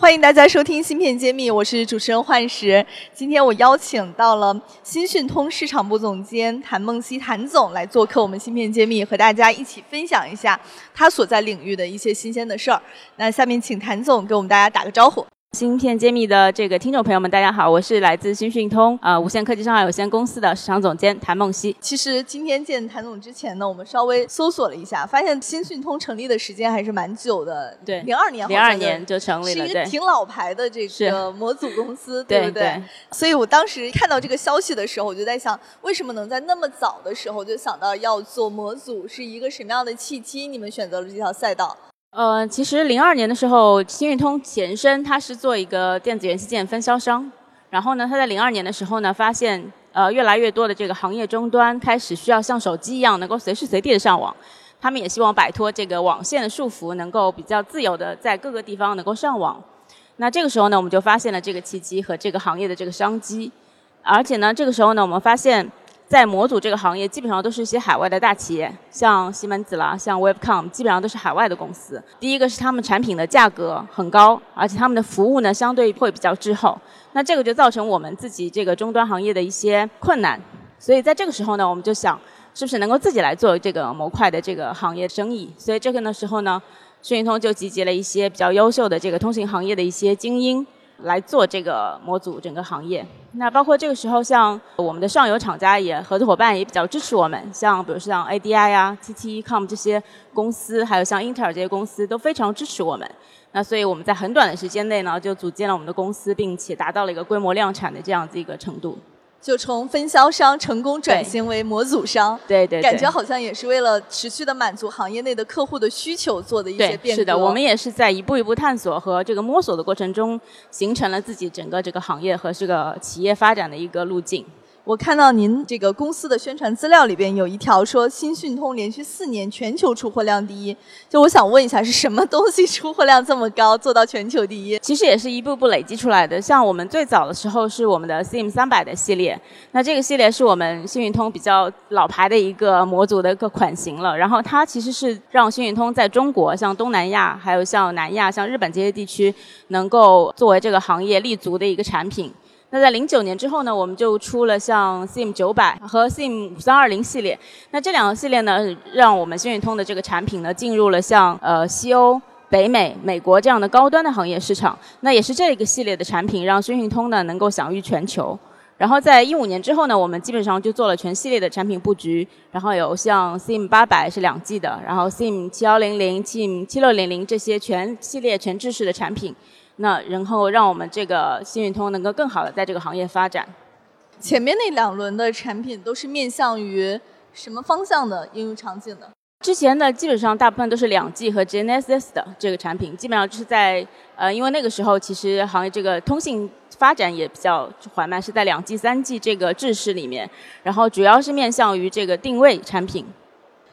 欢迎大家收听《芯片揭秘》，我是主持人幻石。今天我邀请到了新讯通市场部总监谭梦溪谭总来做客我们《芯片揭秘》，和大家一起分享一下他所在领域的一些新鲜的事儿。那下面请谭总给我们大家打个招呼。芯片揭秘的这个听众朋友们，大家好，我是来自新讯通呃无线科技上海有限公司的市场总监谭梦溪。其实今天见谭总之前呢，我们稍微搜索了一下，发现新讯通成立的时间还是蛮久的，对，零二年，零二年就成立了，是一个挺老牌的这个模组公司，对不对？所以我当时看到这个消息的时候，我就在想，为什么能在那么早的时候就想到要做模组，是一个什么样的契机？你们选择了这条赛道？呃，其实零二年的时候，新运通前身它是做一个电子元器件分销商，然后呢，它在零二年的时候呢，发现呃越来越多的这个行业终端开始需要像手机一样能够随时随地的上网，他们也希望摆脱这个网线的束缚，能够比较自由的在各个地方能够上网。那这个时候呢，我们就发现了这个契机和这个行业的这个商机，而且呢，这个时候呢，我们发现。在模组这个行业，基本上都是一些海外的大企业，像西门子啦，像 Webcom，基本上都是海外的公司。第一个是他们产品的价格很高，而且他们的服务呢相对会比较滞后。那这个就造成我们自己这个终端行业的一些困难。所以在这个时候呢，我们就想，是不是能够自己来做这个模块的这个行业生意？所以这个呢时候呢，讯通就集结了一些比较优秀的这个通信行业的一些精英。来做这个模组整个行业，那包括这个时候，像我们的上游厂家也合作伙伴也比较支持我们，像比如像 ADI 呀、TTCom 这些公司，还有像英特尔这些公司都非常支持我们。那所以我们在很短的时间内呢，就组建了我们的公司，并且达到了一个规模量产的这样子一个程度。就从分销商成功转型为模组商，对对，感觉好像也是为了持续的满足行业内的客户的需求做的一些变革。是的，我们也是在一步一步探索和这个摸索的过程中，形成了自己整个这个行业和这个企业发展的一个路径。我看到您这个公司的宣传资料里边有一条说，新讯通连续四年全球出货量第一。就我想问一下，是什么东西出货量这么高，做到全球第一？其实也是一步步累积出来的。像我们最早的时候是我们的 CM 三百的系列，那这个系列是我们新运通比较老牌的一个模组的一个款型了。然后它其实是让新运通在中国、像东南亚、还有像南亚、像日本这些地区，能够作为这个行业立足的一个产品。那在零九年之后呢，我们就出了像 SIM 九百和 SIM 五三二零系列。那这两个系列呢，让我们新运通的这个产品呢，进入了像呃西欧、北美、美国这样的高端的行业市场。那也是这个系列的产品，让新运通呢能够享誉全球。然后在一五年之后呢，我们基本上就做了全系列的产品布局。然后有像 SIM 八百是两 G 的，然后 SIM 七幺零零、SIM 七六零零这些全系列全制式的产品。那然后让我们这个新运通能够更好的在这个行业发展。前面那两轮的产品都是面向于什么方向的应用场景的？之前呢，基本上大部分都是两 G 和 GNSS 的这个产品，基本上就是在呃，因为那个时候其实行业这个通信发展也比较缓慢，是在两 G、三 G 这个制式里面，然后主要是面向于这个定位产品。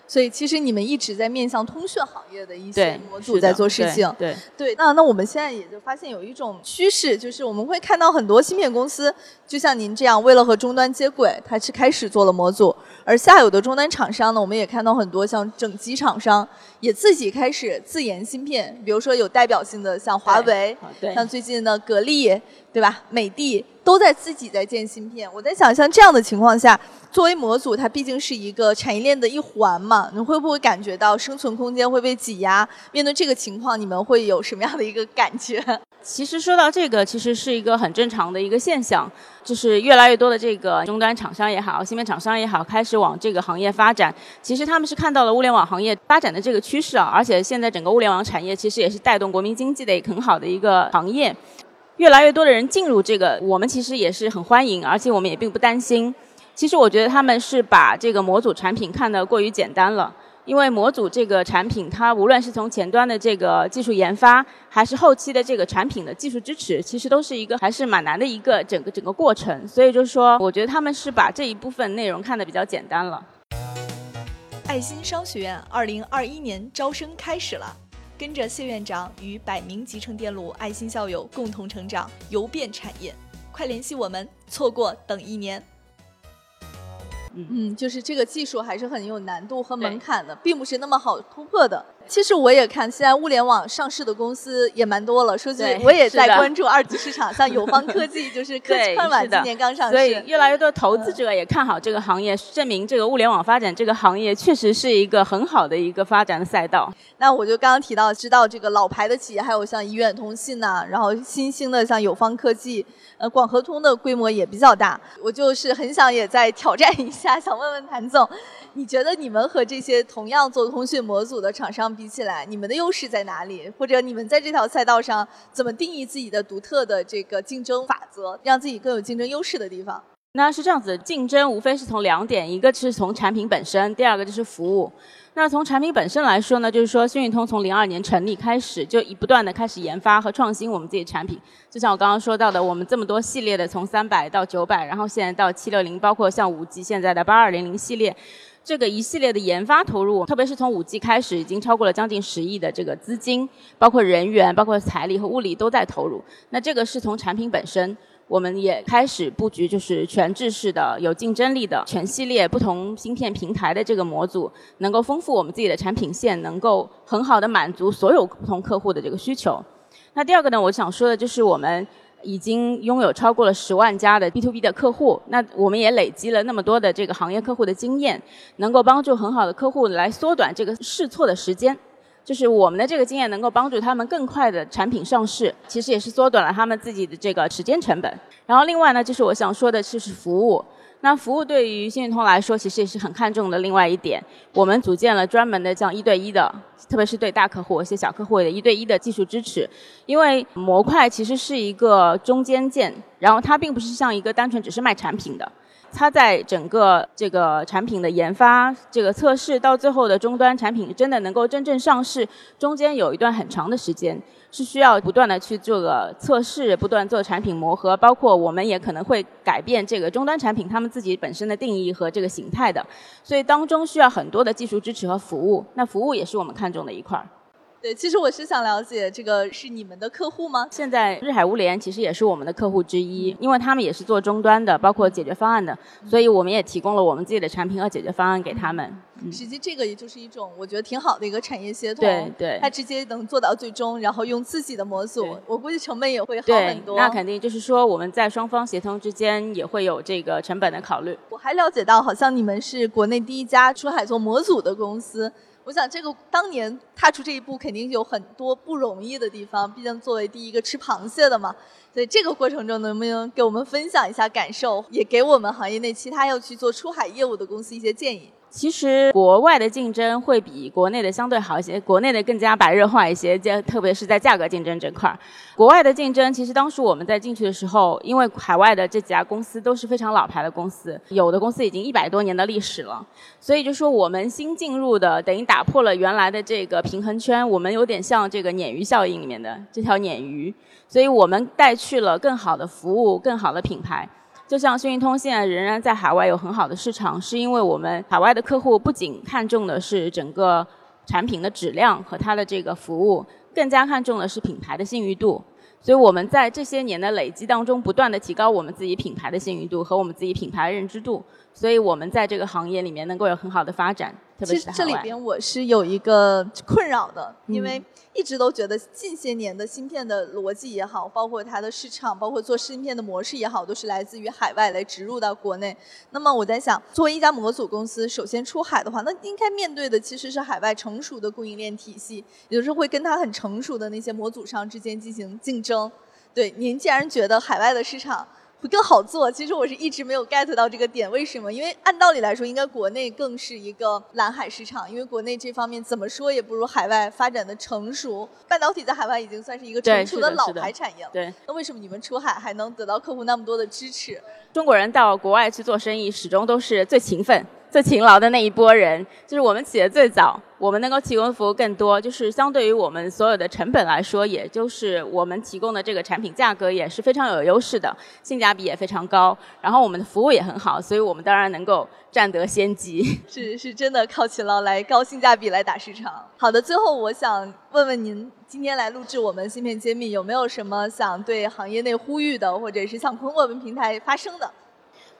所以其实你们一直在面向通讯行业的一些模组在做事情，对对。那那我们现在也就发现有一种趋势，就是我们会看到很多芯片公司，就像您这样，为了和终端接轨，它是开始做了模组。而下游的终端厂商呢，我们也看到很多像整机厂商也自己开始自研芯片，比如说有代表性的像华为，像最近的格力，对吧？美的。都在自己在建芯片，我在想，像这样的情况下，作为模组，它毕竟是一个产业链的一环嘛，你会不会感觉到生存空间会被挤压？面对这个情况，你们会有什么样的一个感觉？其实说到这个，其实是一个很正常的一个现象，就是越来越多的这个终端厂商也好，芯片厂商也好，开始往这个行业发展。其实他们是看到了物联网行业发展的这个趋势啊，而且现在整个物联网产业其实也是带动国民经济的一个很好的一个行业。越来越多的人进入这个，我们其实也是很欢迎，而且我们也并不担心。其实我觉得他们是把这个模组产品看得过于简单了，因为模组这个产品，它无论是从前端的这个技术研发，还是后期的这个产品的技术支持，其实都是一个还是蛮难的一个整个整个过程。所以就是说，我觉得他们是把这一部分内容看得比较简单了。爱心商学院二零二一年招生开始了，跟着谢院长与百名集成电路爱心校友共同成长，游遍产业。快联系我们，错过等一年。嗯，就是这个技术还是很有难度和门槛的，并不是那么好突破的。其实我也看，现在物联网上市的公司也蛮多了。说句，我也在关注二级市场，像友方科技，就是科技 快晚今年刚上市，所以越来越多投资者也看好这个行业，证明这个物联网发展这个行业确实是一个很好的一个发展的赛道。那我就刚刚提到，知道这个老牌的企业，还有像怡远通信呐，然后新兴的像友方科技，呃，广和通的规模也比较大。我就是很想也在挑战一下，想问问谭总。你觉得你们和这些同样做通讯模组的厂商比起来，你们的优势在哪里？或者你们在这条赛道上怎么定义自己的独特的这个竞争法则，让自己更有竞争优势的地方？那是这样子，竞争无非是从两点，一个是从产品本身，第二个就是服务。那从产品本身来说呢，就是说讯运通从零二年成立开始，就一不断的开始研发和创新我们自己产品。就像我刚刚说到的，我们这么多系列的，从三百到九百，然后现在到七六零，包括像五 G 现在的八二零零系列。这个一系列的研发投入，特别是从五 G 开始，已经超过了将近十亿的这个资金，包括人员、包括财力和物力都在投入。那这个是从产品本身，我们也开始布局，就是全制式的、有竞争力的全系列不同芯片平台的这个模组，能够丰富我们自己的产品线，能够很好的满足所有不同客户的这个需求。那第二个呢，我想说的就是我们。已经拥有超过了十万家的 B to B 的客户，那我们也累积了那么多的这个行业客户的经验，能够帮助很好的客户来缩短这个试错的时间。就是我们的这个经验能够帮助他们更快的产品上市，其实也是缩短了他们自己的这个时间成本。然后另外呢，就是我想说的就是服务。那服务对于新运通来说，其实也是很看重的。另外一点，我们组建了专门的这样一对一的，特别是对大客户、一些小客户的一对一的技术支持。因为模块其实是一个中间件，然后它并不是像一个单纯只是卖产品的，它在整个这个产品的研发、这个测试到最后的终端产品真的能够真正上市，中间有一段很长的时间。是需要不断的去做个测试，不断做产品磨合，包括我们也可能会改变这个终端产品他们自己本身的定义和这个形态的，所以当中需要很多的技术支持和服务，那服务也是我们看重的一块儿。对，其实我是想了解，这个是你们的客户吗？现在日海物联其实也是我们的客户之一，因为他们也是做终端的，包括解决方案的，所以我们也提供了我们自己的产品和解决方案给他们。实际这个也就是一种我觉得挺好的一个产业协同，对对，它直接能做到最终，然后用自己的模组，我估计成本也会好很多。那肯定就是说我们在双方协同之间也会有这个成本的考虑。我还了解到，好像你们是国内第一家出海做模组的公司。我想，这个当年踏出这一步，肯定有很多不容易的地方。毕竟作为第一个吃螃蟹的嘛，在这个过程中能不能给我们分享一下感受，也给我们行业内其他要去做出海业务的公司一些建议？其实国外的竞争会比国内的相对好一些，国内的更加白热化一些，就特别是在价格竞争这块儿。国外的竞争，其实当时我们在进去的时候，因为海外的这几家公司都是非常老牌的公司，有的公司已经一百多年的历史了，所以就说我们新进入的，等于打破了原来的这个平衡圈，我们有点像这个鲶鱼效应里面的这条鲶鱼，所以我们带去去了更好的服务，更好的品牌。就像讯运通现在仍然在海外有很好的市场，是因为我们海外的客户不仅看重的是整个产品的质量和它的这个服务，更加看重的是品牌的信誉度。所以我们在这些年的累积当中，不断的提高我们自己品牌的信誉度和我们自己品牌认知度。所以我们在这个行业里面能够有很好的发展，特别是这里边我是有一个困扰的，因为一直都觉得近些年的芯片的逻辑也好，包括它的市场，包括做芯片的模式也好，都是来自于海外来植入到国内。那么我在想，作为一家模组公司，首先出海的话，那应该面对的其实是海外成熟的供应链体系，也就是会跟它很成熟的那些模组商之间进行竞争。对，您既然觉得海外的市场，会更好做。其实我是一直没有 get 到这个点，为什么？因为按道理来说，应该国内更是一个蓝海市场，因为国内这方面怎么说也不如海外发展的成熟。半导体在海外已经算是一个成熟的老牌产业了。对。那为什么你们出海还能得到客户那么多的支持？中国人到国外去做生意，始终都是最勤奋、最勤劳的那一波人，就是我们起的最早，我们能够提供服务更多，就是相对于我们所有的成本来说，也就是我们提供的这个产品价格也是非常有优势的，性价比也非常高，然后我们的服务也很好，所以我们当然能够占得先机。是是真的靠勤劳来高性价比来打市场。好的，最后我想问问您，今天来录制我们芯片揭秘，有没有什么想对行业内呼吁的，或者是向通过我们平台发声的？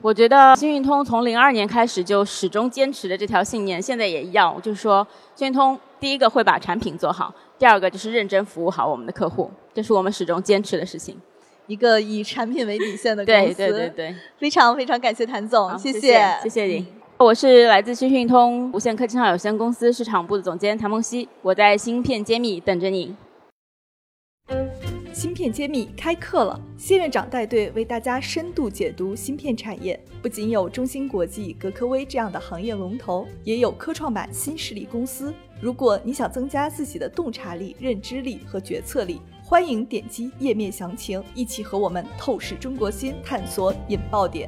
我觉得新运通从零二年开始就始终坚持的这条信念，现在也一样，就是说新运通第一个会把产品做好，第二个就是认真服务好我们的客户，这是我们始终坚持的事情。一个以产品为底线的公司，对对对对，非常非常感谢谭总，谢谢谢谢你。我是来自新运通无线科技创有限公司市场部的总监谭梦溪，我在芯片揭秘等着你。芯片揭秘开课了，谢院长带队为大家深度解读芯片产业。不仅有中芯国际、格科微这样的行业龙头，也有科创板新势力公司。如果你想增加自己的洞察力、认知力和决策力，欢迎点击页面详情，一起和我们透视中国芯，探索引爆点。